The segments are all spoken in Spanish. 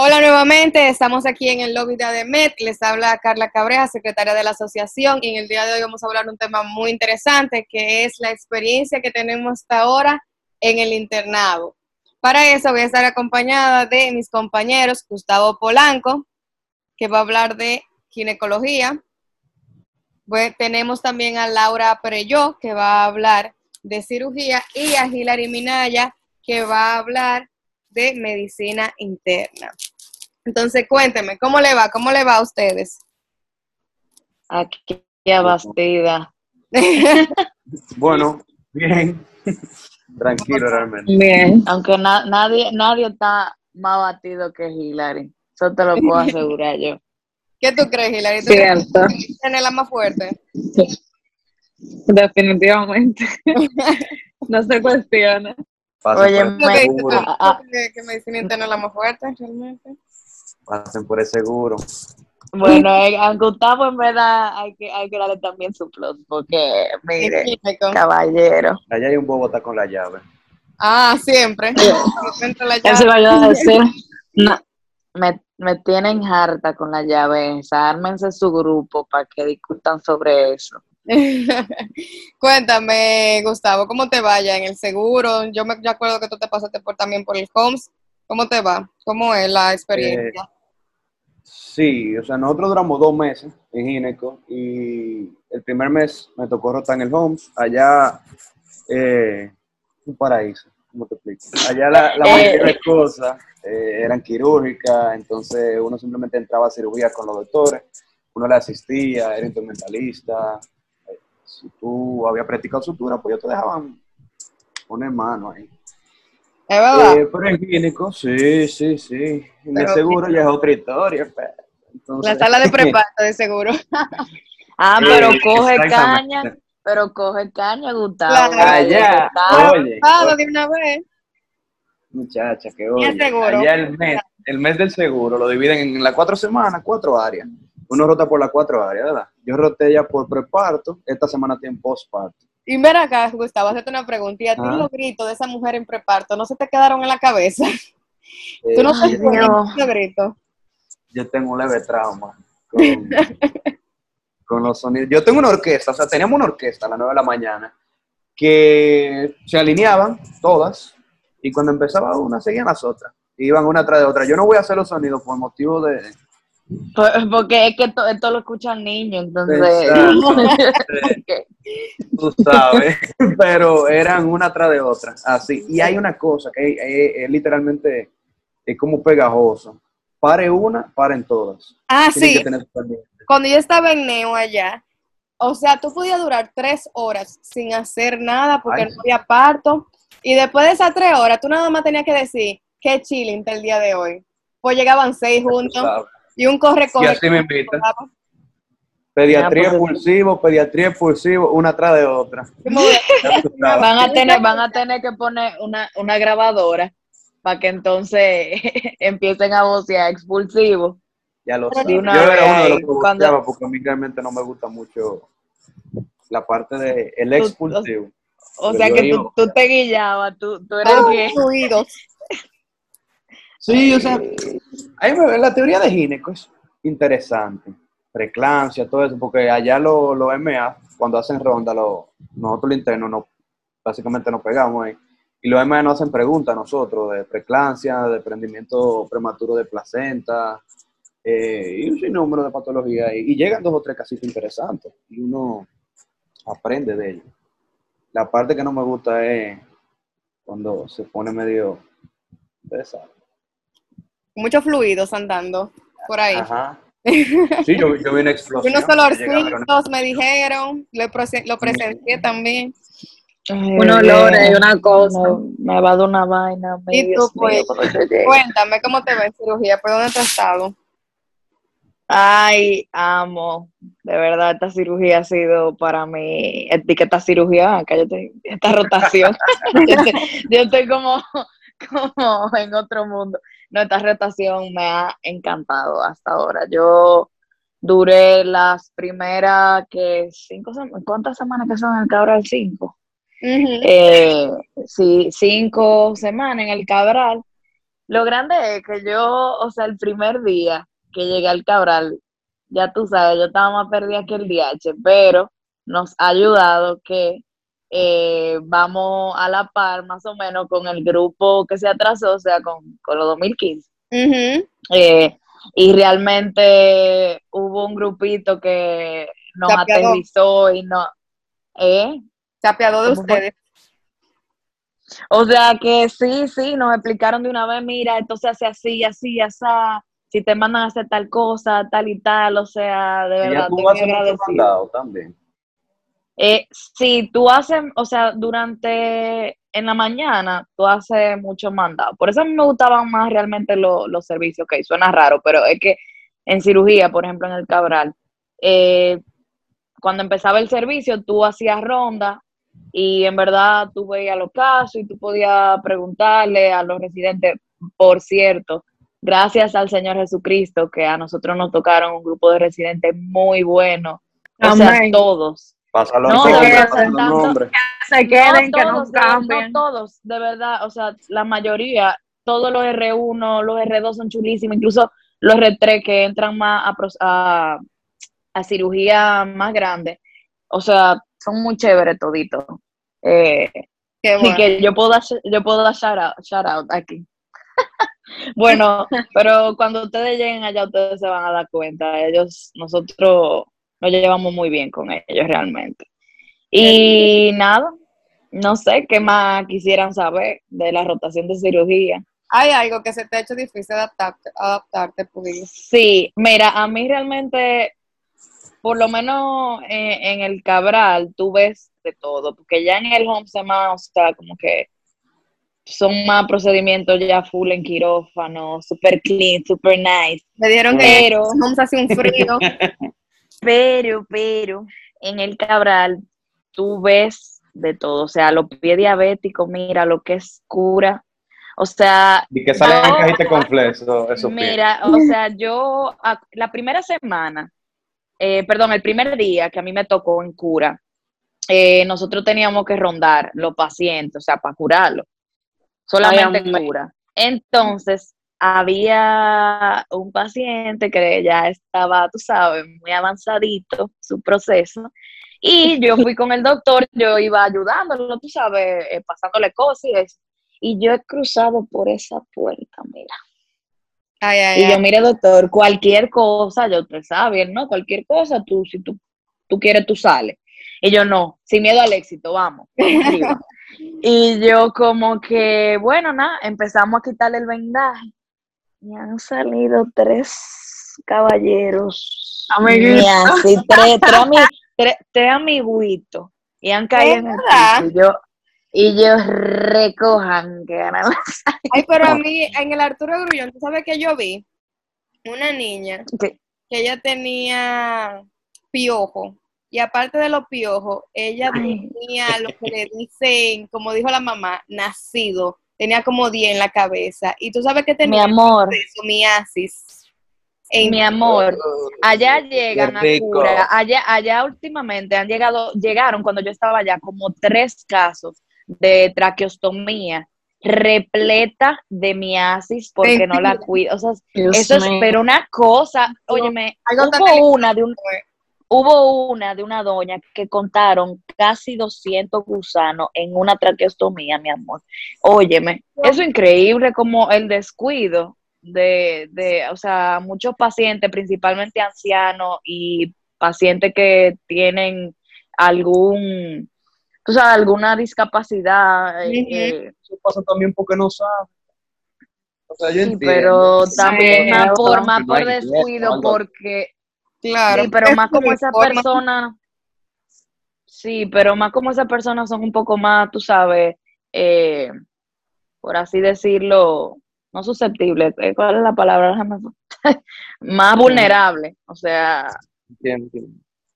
Hola nuevamente, estamos aquí en el lobby de ADEMET. Les habla Carla Cabreja, secretaria de la asociación, y en el día de hoy vamos a hablar de un tema muy interesante que es la experiencia que tenemos hasta ahora en el internado. Para eso voy a estar acompañada de mis compañeros Gustavo Polanco, que va a hablar de ginecología. tenemos también a Laura Pereyó, que va a hablar de cirugía, y a Hilary Minaya, que va a hablar de medicina interna. Entonces, cuénteme, ¿cómo le va? ¿Cómo le va a ustedes? Aquí abastida. bueno, bien. Tranquilo realmente. Bien. Aunque nadie, nadie está más batido que Hilary. Eso te lo puedo asegurar yo. ¿Qué tú crees, Hilary? ¿Tú Cierto. crees la más fuerte? Sí. Definitivamente. no se cuestiona. Oye, me, que, que medicina interna es la más fuerte realmente. Pasen por el seguro. Bueno, eh, a Gustavo en verdad hay que, hay que darle también su plus, porque, mire, caballero. Allá hay un bobota con la llave. Ah, siempre. Eso vaya a decir. No, me, me tienen harta con la llave esa. Ármense su grupo para que discutan sobre eso. Cuéntame, Gustavo, ¿cómo te vaya en el seguro? Yo me acuerdo que tú te pasaste por, también por el HOMS. ¿Cómo te va? ¿Cómo es la experiencia? Eh, sí, o sea, nosotros duramos dos meses en Gineco y el primer mes me tocó rotar en el HOMS. Allá, eh, un paraíso, ¿cómo te explico? Allá la, la mayoría de cosas eh, eran quirúrgicas, entonces uno simplemente entraba a cirugía con los doctores, uno le asistía, era instrumentalista, si tú habías practicado sutura, pues ellos te dejaban poner mano ahí. ¿Es verdad? Eh, pero en clínico, sí, sí, sí. En el seguro ya es otra historia. la sala de preparto de seguro. ah, pero coge caña, pero coge caña, Gustavo. Allá, oye. Ah, de una vez. Muchacha, qué oye. Allá el mes, el mes del seguro lo dividen en las cuatro semanas, cuatro áreas uno rota por las cuatro áreas, ¿verdad? Yo roté ya por preparto, esta semana tiene postparto. Y mira acá, Gustavo, hacerte una pregunta. ¿Y a ti los gritos de esa mujer en preparto no se te quedaron en la cabeza? ¿Tú no te los gritos? Yo tengo un leve trauma con, los sonidos. Yo tengo una orquesta, o sea, teníamos una orquesta a las nueve de la mañana que se alineaban todas y cuando empezaba una seguían las otras. Iban una tras de otra. Yo no voy a hacer los sonidos por motivo de, porque es que esto lo escuchan niños, entonces. Tú sabes, pero eran una tras de otra, así. Y hay una cosa que es, literalmente es como pegajoso. Pare una, paren todas. Ah, sí. Cuando yo estaba en Neo allá, o sea, tú podías durar tres horas sin hacer nada porque no había parto. Y después de esas tres horas, tú nada más tenías que decir, qué chilling el día de hoy. Pues llegaban seis juntos. Y un corre, corre. Y así me invita. Pediatría expulsivo, pediatría expulsivo, una atrás de otra. van a tener, van a tener que poner una, una grabadora para que entonces empiecen a vocear expulsivo. Ya lo sé. Yo era uno de los que cuando... porque a mí realmente no me gusta mucho la parte de el expulsivo. O, sea que tú, tú, te guillabas, tú, tú eres bien. Sí, o sea, la teoría de gineco es interesante. Preclancia, todo eso, porque allá los lo MA, cuando hacen ronda, lo, nosotros los internos no, básicamente nos pegamos ahí. Y los MA nos hacen preguntas a nosotros de preclancia, de prendimiento prematuro de placenta, eh, y un sinnúmero de patologías. Y, y, llegan dos o tres casitos interesantes y uno aprende de ellos. La parte que no me gusta es cuando se pone medio interesante muchos fluidos andando por ahí. Ajá. Sí, yo, yo vi una explosión. Unos olorcitos me dijeron, lo, lo presencié también. un olor y una cosa. Me, va de una vaina. Y tú, pues, cuéntame cómo te ves cirugía, ¿por dónde te has estado? Ay, amo. De verdad, esta cirugía ha sido para mí, etiqueta cirugía, cállate, esta rotación. yo, estoy, como, como en otro mundo. Nuestra rotación me ha encantado hasta ahora. Yo duré las primeras, que cinco ¿cuántas semanas que son en el Cabral? Cinco. Eh, sí, cinco semanas en el Cabral. Lo grande es que yo, o sea, el primer día que llegué al Cabral, ya tú sabes, yo estaba más perdida que el DH, pero nos ha ayudado que eh, vamos a la par más o menos con el grupo que se atrasó, o sea, con, con los 2015. Eh, y realmente hubo un grupito que nos aterrizó y no... ¿eh? Se apiadó de ustedes. O sea que sí, sí, nos explicaron de una vez, mira, esto se hace así, así, así, si te mandan a hacer tal cosa, tal y tal, o sea, de verdad, te agradecido. también. Eh, sí, tú haces, o sea, durante, en la mañana, tú haces mucho mandado. Por eso a mí me gustaban más realmente los servicios, ok, suena raro, pero es que en cirugía, por ejemplo, en el Cabral, eh, cuando empezaba el servicio, tú hacías ronda y en verdad tú veías los casos y tú podías preguntarle a los residentes, por cierto, gracias al Señor Jesucristo, que a nosotros nos tocaron un grupo de residentes muy bueno, o sea, todos. Pásalo no, nombre, se queden, que no cambien. No todos, de verdad, o sea, la mayoría, todos los R1, los R2 son chulísimos, incluso los R3 que entran más a, a, cirugía más grande, o sea, son muy chéveres toditos. Eh, Así que yo puedo dar, yo puedo dar shout out, shout out aquí. bueno, pero cuando ustedes lleguen allá, ustedes se van a dar cuenta. Ellos, nosotros nos llevamos muy bien con ellos realmente. Y nada, no sé qué más quisieran saber de la rotación de cirugía. ¿Hay algo que se te ha hecho difícil adaptarte, adaptarte pues? Sí, mira, a mí realmente, por lo menos en, el Cabral, tú ves de todo, porque ya en el home se más, o sea, como que son más procedimientos ya full en quirófano, super clean, super nice. Me dieron pero, que a hacer un frío. pero, pero, en el Cabral tú ves de todo, o sea, los pies diabéticos, mira lo que es cura. O sea, y que sale en cajita con fleso, eso Mira, o sea, yo la primera semana, eh, perdón, el primer día que a mí me tocó en cura, eh, nosotros teníamos que rondar los pacientes, o sea, para curarlos solamente cura. Entonces, había un paciente que ya estaba, tú sabes, muy avanzadito su proceso, y yo fui con el doctor, yo iba ayudándolo, tú sabes, eh, pasándole cosas y eso. Y yo he cruzado por esa puerta, mira. y yo, mire, doctor, cualquier cosa, yo te sabe, ¿no? Cualquier cosa, tú, si tú, tú quieres, tú sales. Y yo, no, sin miedo al éxito, vamos. Y yo como que, bueno, nada, empezamos a quitarle el vendaje. Y han salido tres caballeros. Así, tres, tres, tres, amiguitos. Y han caído en el y yo, y yo recojan que ganan Ay, pero a mí, en el Arturo Grullón, ¿tú sabes que yo vi? Una niña que ella tenía piojo y aparte de los piojos, ella tenía lo que le dicen, como dijo la mamá, nacido. Tenía como 10 en la cabeza. Y tú sabes que tenía mi amor. miasis. mi amor, allá llegan a cura, allá, allá últimamente han llegado, llegaron cuando yo estaba allá como tres casos de traqueostomía repleta de miasis porque no la cuido. O sea, eso es, pero una cosa, óyeme, hubo una de un, Hubo una de una doña que contaron casi 200 gusanos en una traqueostomía, mi amor. Óyeme, eso es increíble como el descuido de, de, o sea, muchos pacientes, principalmente ancianos y pacientes que tienen algún, tú sabes, alguna discapacidad. Eh, eso pasa también porque no saben. O sea, yo entiendo. pero también más por, más por descuido, porque Claro. Sí, pero más como esa persona. Sí, pero más como esas personas son un poco más, tú sabes, eh, por así decirlo, no susceptibles, eh, ¿cuál es la palabra? más vulnerable, o sea,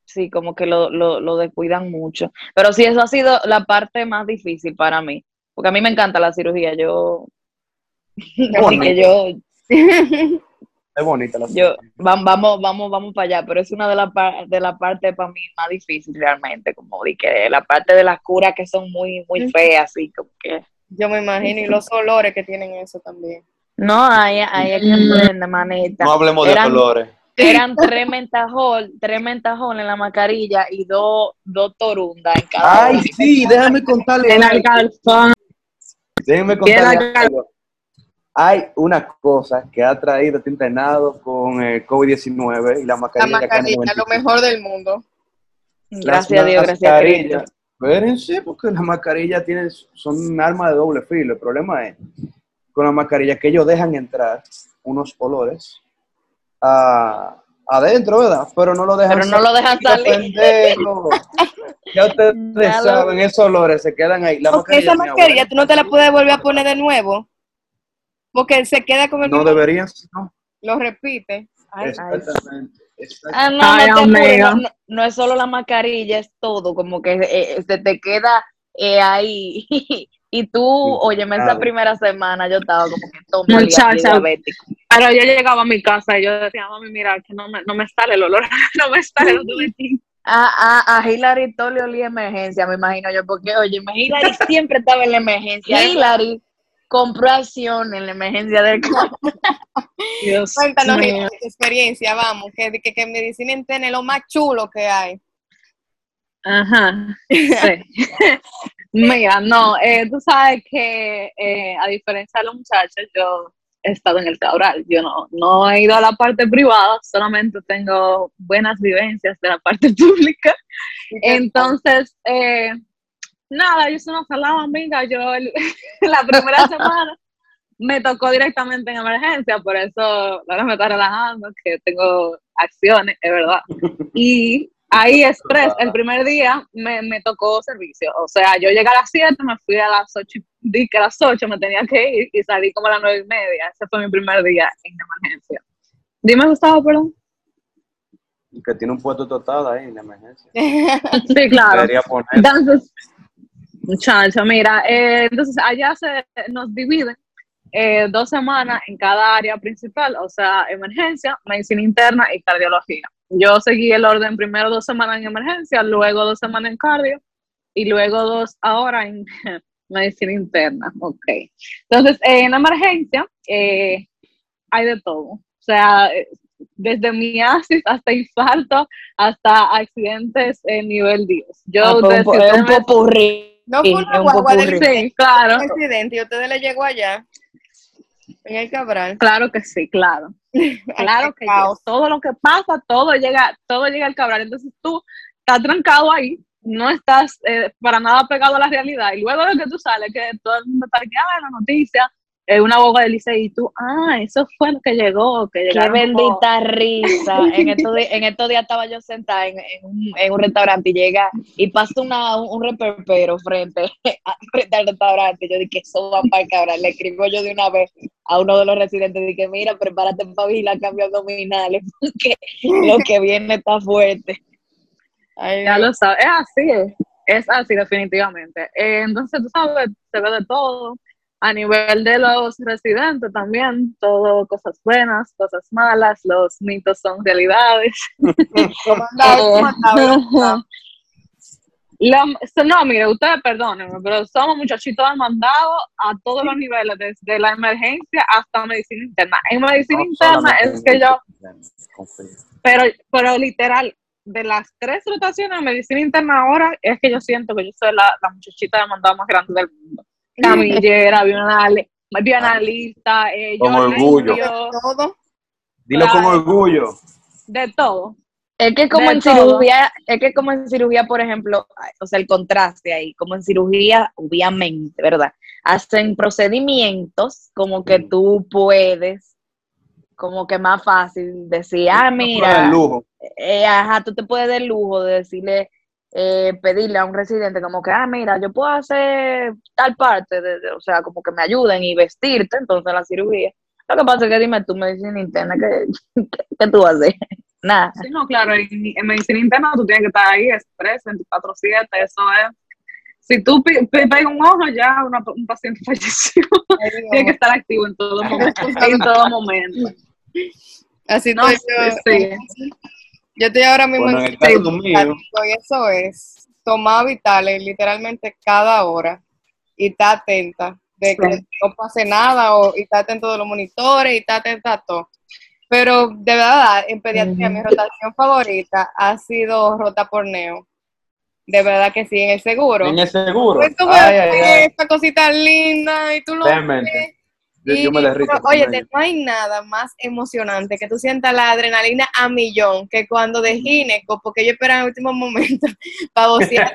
sí, como que lo, lo, lo, descuidan mucho. Pero sí, eso ha sido la parte más difícil para mí, porque a mí me encanta la cirugía, yo Así que yo, Es bonita la yo, vam- vamos, vamos, vamos para allá, pero es una de las de la partes para mí más difícil realmente, como di que la parte de las curas que son muy, muy feas, así como que Yo me imagino, y los olores que tienen eso también. no, ahí, ahí es que emprende, manita. No hablemos de colores. Eran tres mentajol, tres mentajol en la mascarilla y dos, dos torundas en cada Ay, uno. sí, déjame contarle. En el calzón. Tiene contarle. Hay una cosa que ha traído este internado con el COVID-19 y la La mascarilla. mascarilla, lo KN95. mejor del mundo. Gracias a Dios, gracias a Cristo. Espérense, porque las mascarillas tienen, son un arma de doble filo. El problema es con las mascarillas que ellos dejan entrar unos olores a- adentro, ¿verdad? Pero no lo dejan Pero no lo dejan salir. Ya ustedes Ya lo- saben, esos olores se quedan ahí. La Porque esa mascarilla, mascarilla tú no te la puedes volver a poner de nuevo. Porque se queda con el no mismo- deberían, no. lo repite. Ay, Exactamente. exactamente. Ah, no, Ay, no, te no, es solo la mascarilla, es todo, como que eh, se te queda eh, ahí. y tú, oye, esa primera semana yo estaba como que todo Muchacha. diabético. Pero yo llegaba a mi casa y yo decía, mami, mira, que no me, no me sale el olor, no me sale el olor. A, a, a Hillary todo le olía emergencia, me imagino yo, porque, oye, Hillary siempre estaba en la emergencia. Hillary compró acción en la emergencia del campo. Dios Cuéntanos mío. Tu experiencia, vamos, que, que, que medicina interna es lo más chulo que hay. Ajá, sí. Mira, no, eh, tú sabes que eh, a diferencia de los muchachos, yo he estado en el Cabral, yo no, no he ido a la parte privada, solamente tengo buenas vivencias de la parte pública. Entonces, eh, nada, yo soy una salada amiga, yo el- la primera semana me tocó directamente en emergencia, por eso ahora me está relajando, que tengo acciones, es verdad. Y ahí express, el primer día me, me tocó servicio, o sea, yo llegué a las 7, me fui a las 8, di que a las 8 me tenía que ir y salí como a las 9 y media, ese fue mi primer día en emergencia. Dime, Gustavo, perdón. Que tiene un puesto total ahí en la emergencia. Sí, claro. Entonces, muchacho, mira, eh, entonces allá se nos dividen eh, dos semanas en cada área principal, o sea, emergencia, medicina interna y cardiología. Yo seguí el orden primero dos semanas en emergencia, luego dos semanas en cardio y luego dos ahora en medicina interna. Ok. Entonces, eh, en emergencia hay de todo. O sea, desde miasis hasta infarto, hasta accidentes en nivel Dios. Yo, Ah, un, un popurrí. No fue una un guagua del. Sí, claro, accidente y a ustedes le llegó allá. En el Cabral. claro que sí, claro. Claro que yes. todo lo que pasa, todo llega, todo llega al cabral. Entonces tú estás trancado ahí, no estás eh, para nada pegado a la realidad. Y luego de que tú sales, que todo el mundo está aquí, ah, la noticia, eh, una boca del liceo y tú, ah, eso fue lo que llegó, que Qué bendita risa. En estos, en estos días estaba yo sentada en, en un, en un restaurante y llega y pasa una, un, un reperpero frente, a- frente al restaurante. Yo dije, eso va para el cabral. Le escribo yo de una vez a uno de los residentes. Dije, mira, prepárate para vigilar cambios abdominales porque lo que viene está fuerte. Ay, Ya lo sabes, es así, es, es así definitivamente. Eh, entonces, tú sabes, se ve de todo. A nivel de los residentes también, todo cosas buenas, cosas malas, los mitos son realidades. La- so- no, mire, ustedes perdónenme, pero somos muchachitos demandados a todos los niveles, desde la emergencia hasta medicina interna. En medicina No interna es que yo, pero, pero literal, de las tres rotaciones de medicina interna ahora, es que yo siento que yo soy la, la muchachita demandada más grande del mundo. Camillera, bioanalista, eh, Con yo orgullo. limpio, Todo. Dilo con orgullo. de todo. Es que como De en todo. cirugía, es que como en cirugía, por ejemplo, o sea, el contraste ahí, como en cirugía, obviamente, ¿verdad? Hacen procedimientos como que tú puedes, como que más fácil decir, ah, mira, lujo. eh, ajá, tú te puedes dar el lujo de decirle, eh, pedirle a un residente como que, ah, mira, yo puedo hacer tal parte, de, de- o sea, como que me ayuden y vestirte, entonces la cirugía. Lo que pasa es que dime tú, medicina interna, ¿qué, qué, qué tú vas a hacer? Nada. Sí, no, claro, en, en medicina interna tú tienes que estar ahí, express, 24-7, eso es si tú pegas un ojo, ya una- un paciente falleció. Tiene que estar activo en todo momento. en todo momento. Así No, estoy yo. sí. Yo estoy ahora mismo Bueno, en en el y eso es tomar vitales literalmente cada hora y estar atenta de que Sí. no pase nada o y estar atento de los monitores y estar atenta a todo. Pero de verdad, en pediatría mi rotación favorita ha sido rota por neo. De verdad que sí, en el seguro. en el seguro. Pues tú Ay, ves ay, ay. esta cosita linda y tú lo ves. Yo, yo me Y, derrito. con oye, no hay nada más emocionante que tú sientas la adrenalina a millón que cuando de gineco, porque yo esperaba en el último momento para vocear,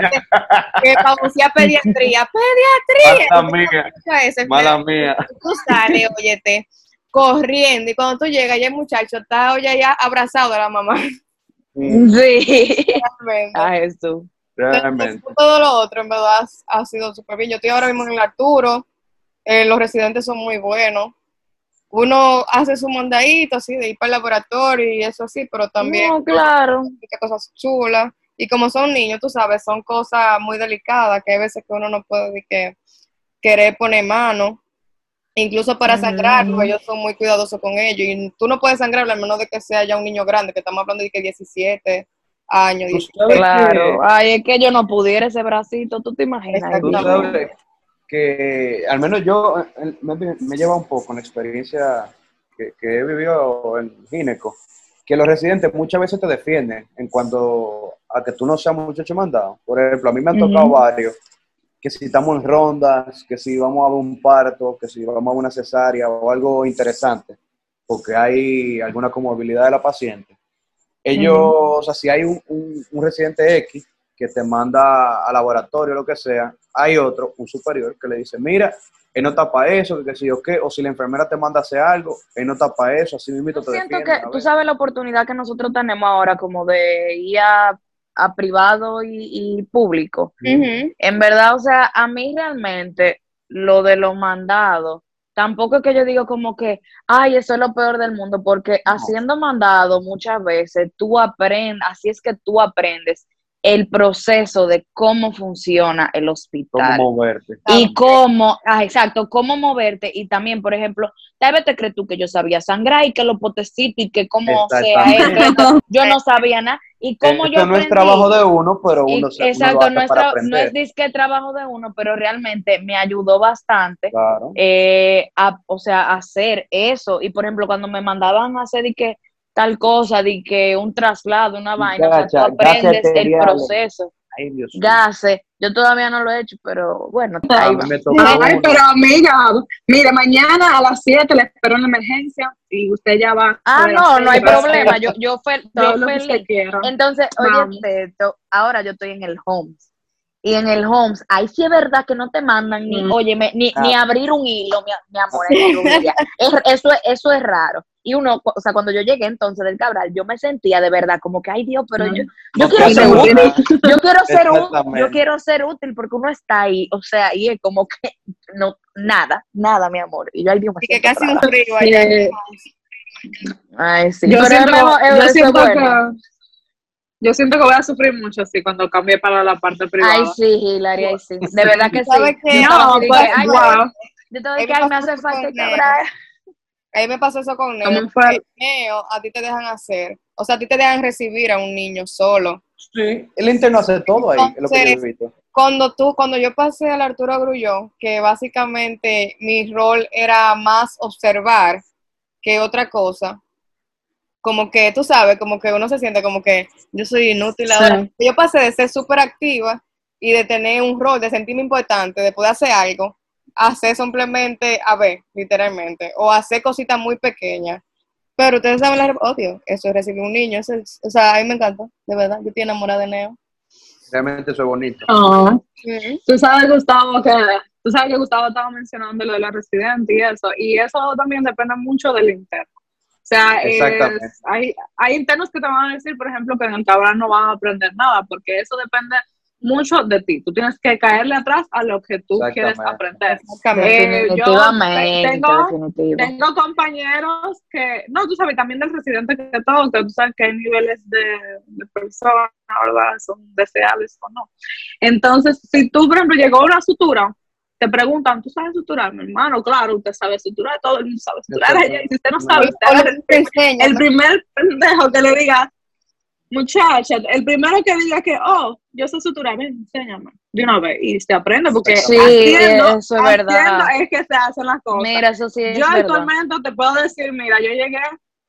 que para vocear pediatría. ¡Pediatría! Mala mía, eso, mala mía. Tú sales, óyete, corriendo, y cuando tú llegas, ya el muchacho está, oye, ya abrazado de la mamá. Sí. realmente. A Jesús. Realmente. Todo lo otro, en verdad, ha, ha sido súper bien. Yo estoy ahora mismo en el Arturo, eh, los residentes son muy buenos. Uno hace su mandadito así de ir para el laboratorio y eso así, pero también No, claro. cosas chulas. Y como son niños, tú sabes, son cosas muy delicadas que hay veces que uno no puede de que querer poner mano. Incluso para sangrarlo, ellos son muy cuidadosos con ellos. Y tú no puedes sangrarlo a menos de que sea ya un niño grande, que estamos hablando de que 17 años. Tú 16. sabes Claro. Ay, es que yo no pudiera ese bracito, ¿tú te imaginas? que, tú sabes que, al menos yo me, me lleva un poco en la experiencia que, que he vivido en Gineco, que los residentes muchas veces te defienden en cuanto a que tú no seas muchacho mandado. Por ejemplo, a mí me han tocado varios que si estamos en rondas, que si vamos a un parto, que si vamos a una cesárea o algo interesante, porque hay alguna comorbilidad de la paciente. Ellos, o sea, si hay un, un- un residente X que te manda al laboratorio, lo que sea, hay otro, un superior, que le dice, mira, él no está para eso, que sé yo qué, o si la enfermera te manda a hacer algo, él no está para eso, así mismo te Siento que a tú sabes la oportunidad que nosotros tenemos ahora como de ir a, a privado y, y público. En verdad, o sea, a mí realmente lo de los mandados, tampoco es que yo digo como que, ay, eso es lo peor del mundo, porque haciendo mandado muchas veces tú aprendes, así es que tú aprendes el proceso de cómo funciona el hospital. cómo moverte. Y cómo, ah, exacto, cómo moverte. Y también, por ejemplo, tal vez te crees tú que yo sabía sangrar y que los potecitos y que cómo sea esto. Yo no sabía nada. Y cómo Esto yo no es trabajo de uno, pero Y- uno, se, uno exacto, lo hace no es, para no es disque trabajo de uno, pero realmente me ayudó bastante. Claro. eh, a, o sea, a hacer eso. Y por ejemplo, cuando me mandaban a hacer de que tal cosa, de que un traslado, una vaina, o sea, tú Gacha, aprendes el proceso. Ay, Dios. Gases, yo todavía no lo he hecho, pero bueno, ahí va. me tocó Ay, uno. pero amiga, mire, mañana a las 7 le espero en la emergencia y usted ya va. Ah, no, no hay hacer problema. Yo, yo, fel- todo yo lo que. Entonces, Vamos. oye, esto, ahora yo estoy en el Homes. Y en el Homes, ahí sí es verdad que no te mandan ni, Mm. óyeme, ni, Ah. ni abrir un hilo, mi, mi amor, eso, es, eso es raro. Y uno, o sea, cuando yo llegué entonces del Cabral, yo me sentía de verdad como que, ay Dios, pero yo, yo No quiero ser útil, yo quiero ser útil, yo quiero ser útil porque uno está ahí, o sea, y es como que no, nada, nada, mi amor. Y yo, ay Dios, me Y que casi un frío allá. Ay, sí, yo pero siento, mejor, yo siento bueno. que yo siento que voy a sufrir mucho así cuando cambie para la parte privada. Ay, sí, Hilaria, ay, sí. De verdad que sí. ¿Sabes qué? Yo no, pues, que, ay, wow. Yo te doy que ay, me hace falta con Cabral. Ahí me pasó eso con Neo. Neo, a ti te dejan hacer, o sea, a ti te dejan recibir a un niño solo. Sí, el interno hace todo ahí, es lo que yo he Entonces, visto. Cuando tú, cuando yo pasé al Arturo Grullón, que básicamente mi rol era más observar que otra cosa, como que tú sabes, como que uno se siente como que yo soy inútil ahora. Yo pasé de ser súper activa y de tener un rol, de sentirme importante, de poder hacer algo, a hacer simplemente, a ver, literalmente, o hacer cositas muy pequeñas. Pero ustedes saben la odio, eso es recibir un niño, eso es- o sea, a mí me encanta, de verdad, yo estoy enamorada de Neo. Realmente eso es bonito. Ujú. Tú sabes, Gustavo, que tú sabes que Gustavo estaba mencionando lo de la residente y eso, y eso también depende mucho del interno. O sea, es- hay, hay internos que te van a decir, por ejemplo, que en el Cabral no van a aprender nada, porque eso depende mucho de ti. Tú tienes que caerle atrás a lo que tú quieres aprender. Eh, yo Definitivamente, tengo-. Tengo compañeros que, no, tú sabes, también del residente que todo, que tú sabes que hay niveles de, de personas, ¿verdad? Son deseables o no. Entonces, si tú, por ejemplo, llegó una sutura, te preguntan, ¿tú sabes suturar, mi hermano? Claro, usted sabe suturar, todo el mundo sabe suturar. Si usted no sabe, usted el el primer pendejo que le diga, muchacha, el primero que diga que, oh, yo sé suturar, ven, enséñame, de una vez, y se aprende, porque Sí, haciendo, eso es verdad. haciendo es que se hacen las cosas. Mira, eso sí es yo actualmente te puedo decir, mira, yo llegué,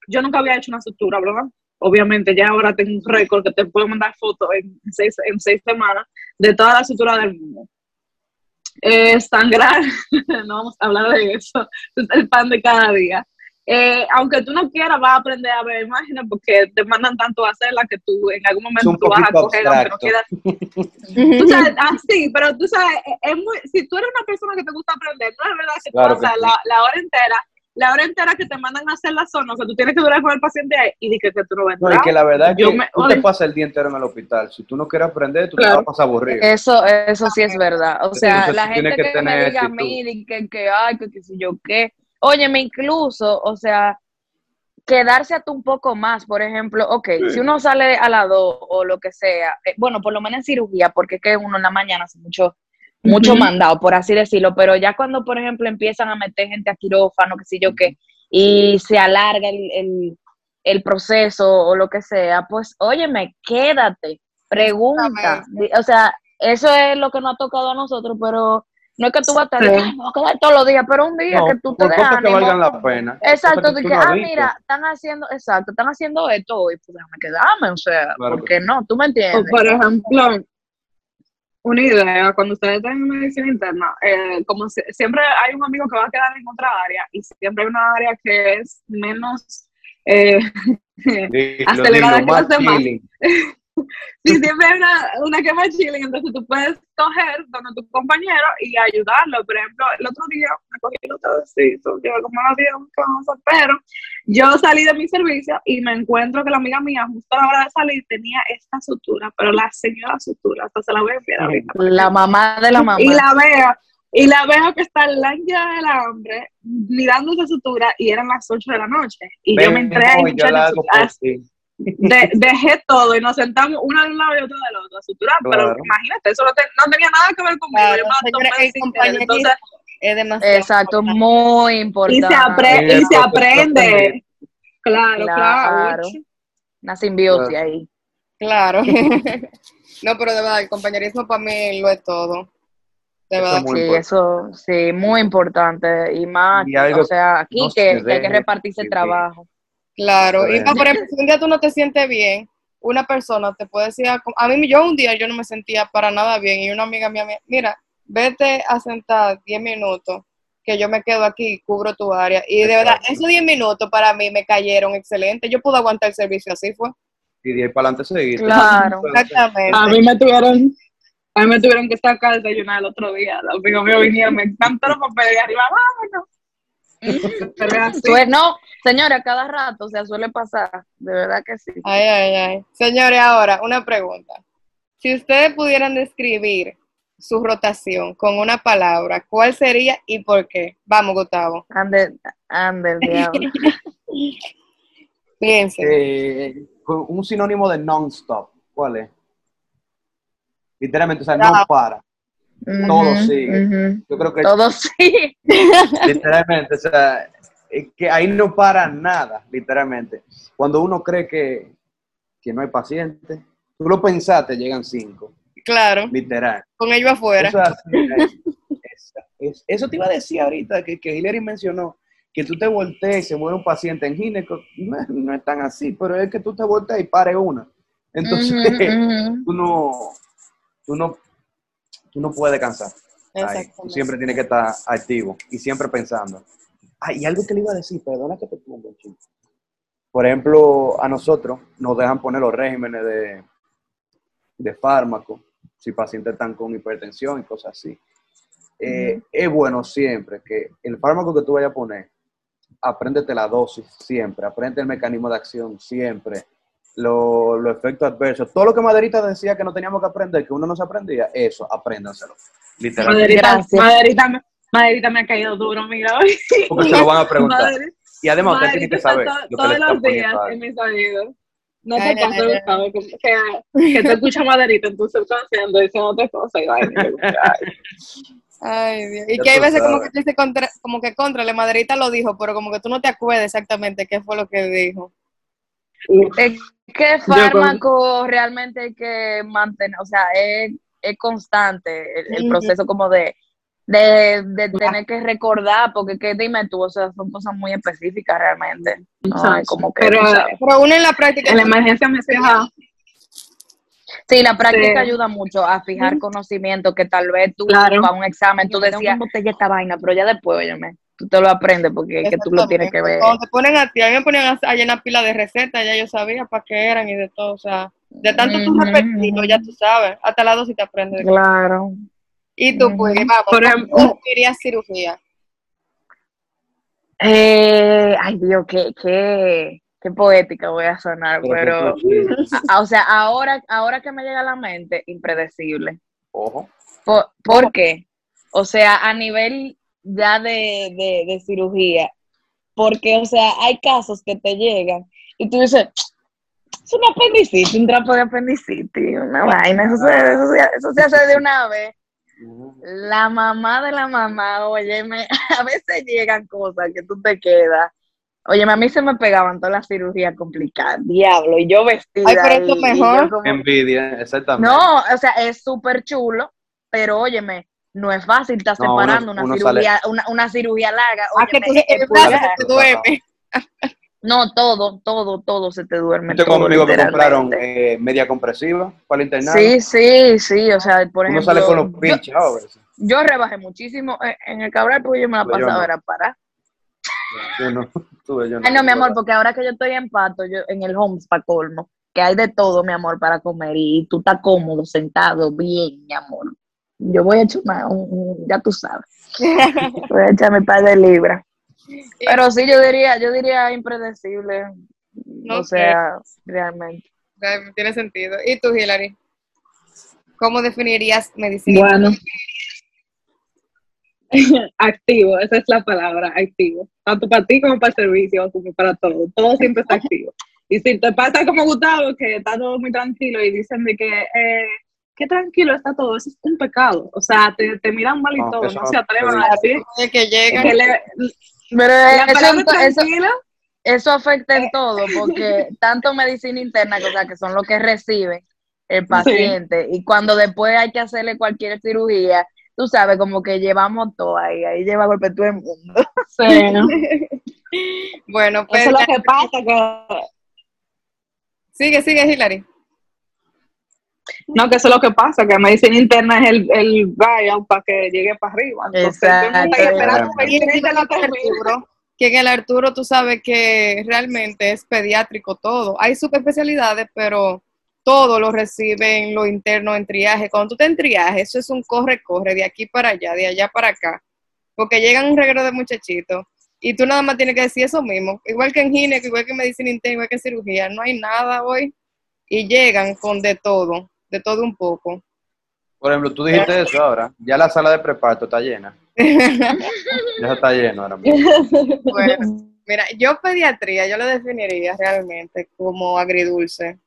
yo nunca había hecho una sutura, ¿verdad? Obviamente, ya ahora tengo un récord que te puedo mandar fotos en seis, en seis semanas de toda la sutura del mundo. Eh, sangrar, no vamos a hablar de eso, es el pan de cada día. Eh, aunque tú no quieras, vas a aprender a ver imágenes porque te mandan tanto a hacerla que tú en algún momento tú vas a coger, aunque no quieras. Tú sabes, ah, sí, pero tú sabes, es- es muy, si tú eres una persona que te gusta aprender, no es verdad que Claro tú que pasas sí. la, la hora entera, la hora entera que te mandan a hacer la zona, o sea, tú tienes que durar con el paciente ahí y di que, que tú no vas a No, y que la verdad es Yo que me- tú te pasas el día entero en el hospital. Si tú no quieres aprender, tú te vas a pasar aburrido. Eso, eso sí es verdad. O sea, Entonces, la gente que, que me diga a actitud. mí de que, que ay, que qué sé yo qué. Óyeme, incluso, o sea, quedarse hasta un poco más, por ejemplo, ok, si uno sale a las 2 o lo que sea, eh, bueno, por lo menos en cirugía, porque es que uno en la mañana hace mucho, mucho mandado, por así decirlo, pero ya cuando, por ejemplo, empiezan a meter gente a quirófano, qué sé yo qué, y se alarga el, el, el proceso o lo que sea, pues, óyeme, quédate, pregunta, o sea, eso es lo que nos ha tocado a nosotros, pero no es que tú vas a estar, Sí. "Ay, me voy a quedar todos los días, pero un día No, que tú te por cosas que valgan la pena. Exacto, de que, no ah, mira, están haciendo, exacto, están haciendo esto hoy, pues déjame quedarme, o sea, Claro ¿por que qué no? ¿Tú me O entiendes? por ejemplo, una idea, cuando ustedes están en medicina interna, eh, como si- siempre hay un amigo que va a quedar en otra área y siempre hay una área que es menos eh, Dilo, acelerada dilo, que los demás. Sí, siempre hay una, una que más chilling, entonces tú puedes coger donde tu compañero y ayudarlo. Por ejemplo, el otro día me cogí el otro besito, yo como no había cosas, pero yo salí de mi servicio y me encuentro que la amiga mía, justo a la hora de salir, tenía esta sutura, pero la señora sutura, hasta se la voy a enviar ahorita. La mamá de la mamá. Y la veo, y la veo que está lánguida del hambre, mirando esa sutura, y eran las 8 de la noche. Y yo me entré ahí, no, yo la hago por as- ti. De- dejé todo y nos sentamos una de un lado y otra del otro a suturar, pero Claro. imagínate, eso no, te- no tenía nada que ver conmigo. Claro, yo me señora, querer. Entonces, es demasiado. Exacto, importante. muy y importante. se, apre- Y y se aprende. Claro, claro. Claro. Una simbiosis Claro. ahí. Claro. no, pero de verdad, el compañerismo para mí lo es todo. De verdad. Sí, importante. eso, sí, muy importante. Y más, Y algo o sea, aquí no que, se que hay que repartirse el trabajo. Claro, y por ejemplo, si un día tú no te sientes bien, una persona te puede decir, a a mí yo un día yo no me sentía para nada bien y una amiga mía, me- mira, vete a sentar 10 minutos, que yo me quedo aquí y cubro tu área. Y de verdad, esos 10 minutos para mí me cayeron excelente. Yo pude aguantar el servicio, así fue. Y de ahí para adelante seguir. Claro. Exactamente. A mí me tuvieron, a mí me tuvieron que sacar el desayunar el otro día. Los amigos míos vinieron, me están todos los papeles de arriba, vámonos. Pero es así. Sue- no, señora, cada rato, o sea, suele pasar, de verdad que sí. Ay, ay, ay. Señores, ahora, una pregunta. Si ustedes pudieran describir su rotación con una palabra, ¿cuál sería y por qué? Vamos, Gustavo. Ande, ande, el diablo. Piensen. Eh, un sinónimo de non-stop. ¿Cuál es? Literalmente, o sea, no Ah. para. Todo Ujú, sigue. Yo creo que Todo sí. literalmente, o sea, es que ahí no para nada, literalmente. Cuando uno cree que, que no hay paciente, tú lo pensaste, llegan cinco, Claro, literal. con ellos afuera. Eso, así, te iba a decir ahorita, que, que Hilary mencionó, que tú te voltees y se muere un paciente en gineco, no, es- no es tan así, pero es que tú te volteas y pare una. Entonces, no, tú no, tú no puedes descansar. Ahí. Tú siempre tienes que estar activo y siempre pensando. Ah, y algo que le iba a decir, perdona que te pongo, chico. Por ejemplo, a nosotros nos dejan poner los regímenes de, de fármaco, si pacientes están con hipertensión y cosas así. Eh, Es bueno siempre que el fármaco que tú vayas a poner, apréndete la dosis siempre, aprende el mecanismo de acción siempre. Lo- los efectos adversos, todo lo que Maderita decía que no teníamos que aprender, que uno no se aprendía, eso, apréndanselo. Literalmente. Maderita. Maderita, me- Maderita me ha caído duro, mira hoy. Porque se lo van a preguntar. Madre- Y además usted tiene que saber está to- lo que todos los días en mis oídos. No Ay, te ay. Gustavo, que, que, que te escucha Maderita en tu subconsciente diciendo otra cosa y ay. Ay, Dios. Y Ya que hay veces como que tú dices contra, como que contra, la maderita lo dijo, pero como que tú no te acuerdas exactamente qué fue lo que dijo. Es que con- fármaco realmente hay que mantener, o sea, es, es constante el, proceso como de, de, de tener que recordar, porque que dime tú, o sea, son cosas muy específicas realmente. No, es como que, Pero. Pero uno en la práctica, en la emergencia me fija, Sí, la práctica Sí. ayuda mucho a fijar conocimiento que tal vez tú Claro. para un examen tú decías, ¿cómo te esta vaina? Pero ya después, óyeme, tú te lo aprendes porque es que tú lo tienes que ver. Cuando te ponen a ti, a mí me ponían a, a llenar pila de recetas, ya yo sabía para qué eran y de todo, o sea, de tanto tú Ujú, repetirlo, ya tú sabes, hasta la dosis te aprendes. Claro. Y tú, pues, vamos, Por ¿cómo ejemplo- tú querías cirugía? Eh, ay, Dios, qué, qué, qué poética voy a sonar, pero, o sea, ahora, ahora que me llega a la mente, impredecible. Ojo. ¿Por, por qué? O sea, a nivel ya de, de, de cirugía, porque, o sea, hay casos que te llegan y tú dices, es una apendicitis, un trapo de apendicitis, una vaina, eso se, eso se- eso se hace de una vez. La mamá de la mamá, óyeme, a veces llegan cosas que tú te quedas. Óyeme, a mí se me pegaban todas las cirugías complicadas, diablo, y yo vestida. Ay, pero esto y- y mejor. como- Envidia, exactamente. no, o sea, es súper chulo, pero óyeme, no es fácil estar No, uno- separando una uno cirugía, una, una cirugía larga. Ah, que te duerme. No, todo, todo, todo se te duerme. Yo que compraron eh, media compresiva para el internado. Sí, sí, sí, o sea, por Uno ejemplo, sale con los yo- pinches yo, rebajé muchísimo en, en el Cabral porque yo me la pasaba no. era para. Yo no, tú, yo Ay, no, mi amor, porque ahora que yo estoy en Pato, yo en el Homes para colmo, que hay de todo, mi amor, para comer y tú estás cómodo, sentado, bien, mi amor. Yo voy a echar una, un- un- ya tú sabes, voy a echar mi par de libras. Pero sí, yo diría, yo diría impredecible, o sea, realmente. Tiene sentido. ¿Y tú, Hilary? ¿Cómo definirías medicina? bueno. activo, esa es la palabra, activo. Tanto para ti como para el servicio, como para todo. Todo siempre está activo. Y si te pasa como Gustavo, que está todo muy tranquilo y dicen de que, eh, qué tranquilo está todo, eso es un pecado. O sea, te, te miran mal y No, todo, eso no se atrevan a decir que llegan. que le- Pero eso, eso, eso afecta en todo, porque tanto medicina interna, o sea, que son lo que recibe el paciente, y cuando después hay que hacerle cualquier cirugía, tú sabes, como que llevamos todo ahí, ahí lleva golpe todo el mundo. Bueno, pues eso es lo que pasa, que sigue, sigue, Hilary. No, que eso es lo que pasa, que medicina interna es el, el buyout para que llegue para arriba. Entonces, Exacto. esperando. Arturo, que en el Arturo tú sabes que realmente es pediátrico todo. Hay subespecialidades, pero todo lo reciben lo interno en triaje. Cuando tú te en triaje, eso es un corre-corre de aquí para allá, de allá para acá. Porque llegan un reguero de muchachitos y tú nada más tienes que decir eso mismo. Igual que en gineco, igual que en medicina interna, igual que en cirugía. No hay nada hoy. Y llegan con de todo, de todo un poco. Por ejemplo, tú dijiste eso ahora. Ya la sala de preparto está llena. Ya está lleno ahora mismo. Bueno, mira, yo pediatría, yo lo definiría realmente como agridulce.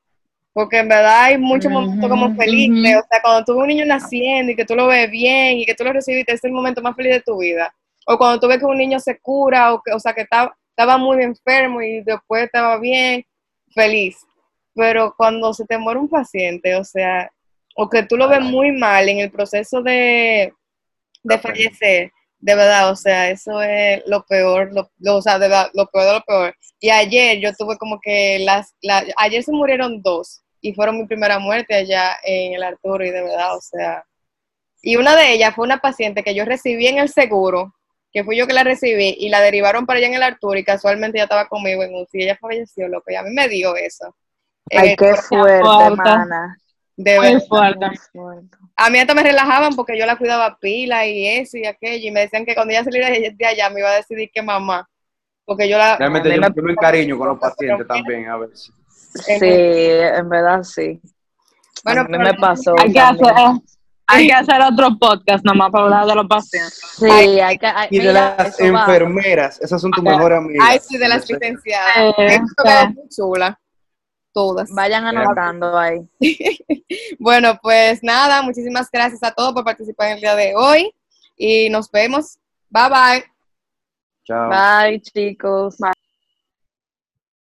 Porque en verdad hay muchos momentos como felices. O sea, cuando tú ves un niño naciendo y que tú lo ves bien y que tú lo recibiste, es el momento más feliz de tu vida. O cuando tú ves que un niño se cura, o, que, o sea, que estaba, estaba muy enfermo y después estaba bien, feliz. Pero cuando se te muere un paciente, o sea, o que tú lo ves muy mal en el proceso de, de fallecer, de verdad, o sea, eso es lo peor, lo, lo- o sea, de verdad, lo peor de lo peor. Y ayer yo tuve como que las, la- ayer se murieron dos y fueron mi primera muerte allá en el Arturo y de verdad, o sea, y una de ellas fue una paciente que yo recibí en el seguro, que fui yo que la recibí y la derivaron para allá en el Arturo y casualmente ella estaba conmigo en UCI, ella falleció, lo que a mí me dio eso. Ay, el qué fuerte, fuerte. mana. de Muy verdad. fuerte. Muy fuerte. A mí hasta me relajaban porque yo la cuidaba pila y eso y aquello. Y me decían que cuando ella saliera de de allá me iba a decidir que mamá. Porque yo la. Realmente yo, me- yo me encariño con los pacientes también a veces. Sí, en verdad sí. Bueno, a mí pero- me pasó. Hay que, hacer, hay que hacer otro podcast nomás para hablar de los pacientes. Sí, hay que. hay- Y de mira, las enfermeras, esas son tus mejores amigas. Ay, sí, de las licenciadas. Eh, Esto muy chula. Todas. Vayan anotando ahí. Bueno, pues nada, muchísimas gracias a todos por participar en el día de hoy y nos vemos. Bye bye. Chao. Bye, chicos.